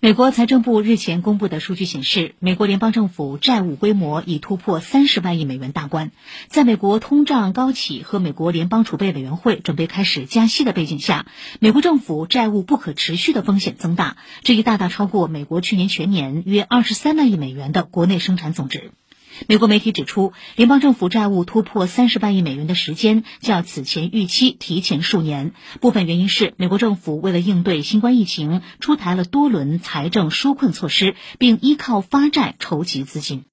美国财政部日前公布的数据显示，美国联邦政府债务规模已突破三十万亿美元大关。在美国通胀高企和美国联邦储备委员会准备开始加息的背景下，美国政府债务不可持续的风险增大，这一大大超过美国去年全年约二十三万亿美元的国内生产总值。美国媒体指出，联邦政府债务突破三十万亿美元的时间较此前预期提前数年。部分原因是美国政府为了应对新冠疫情，出台了多轮财政纾困措施，并依靠发债筹集资金。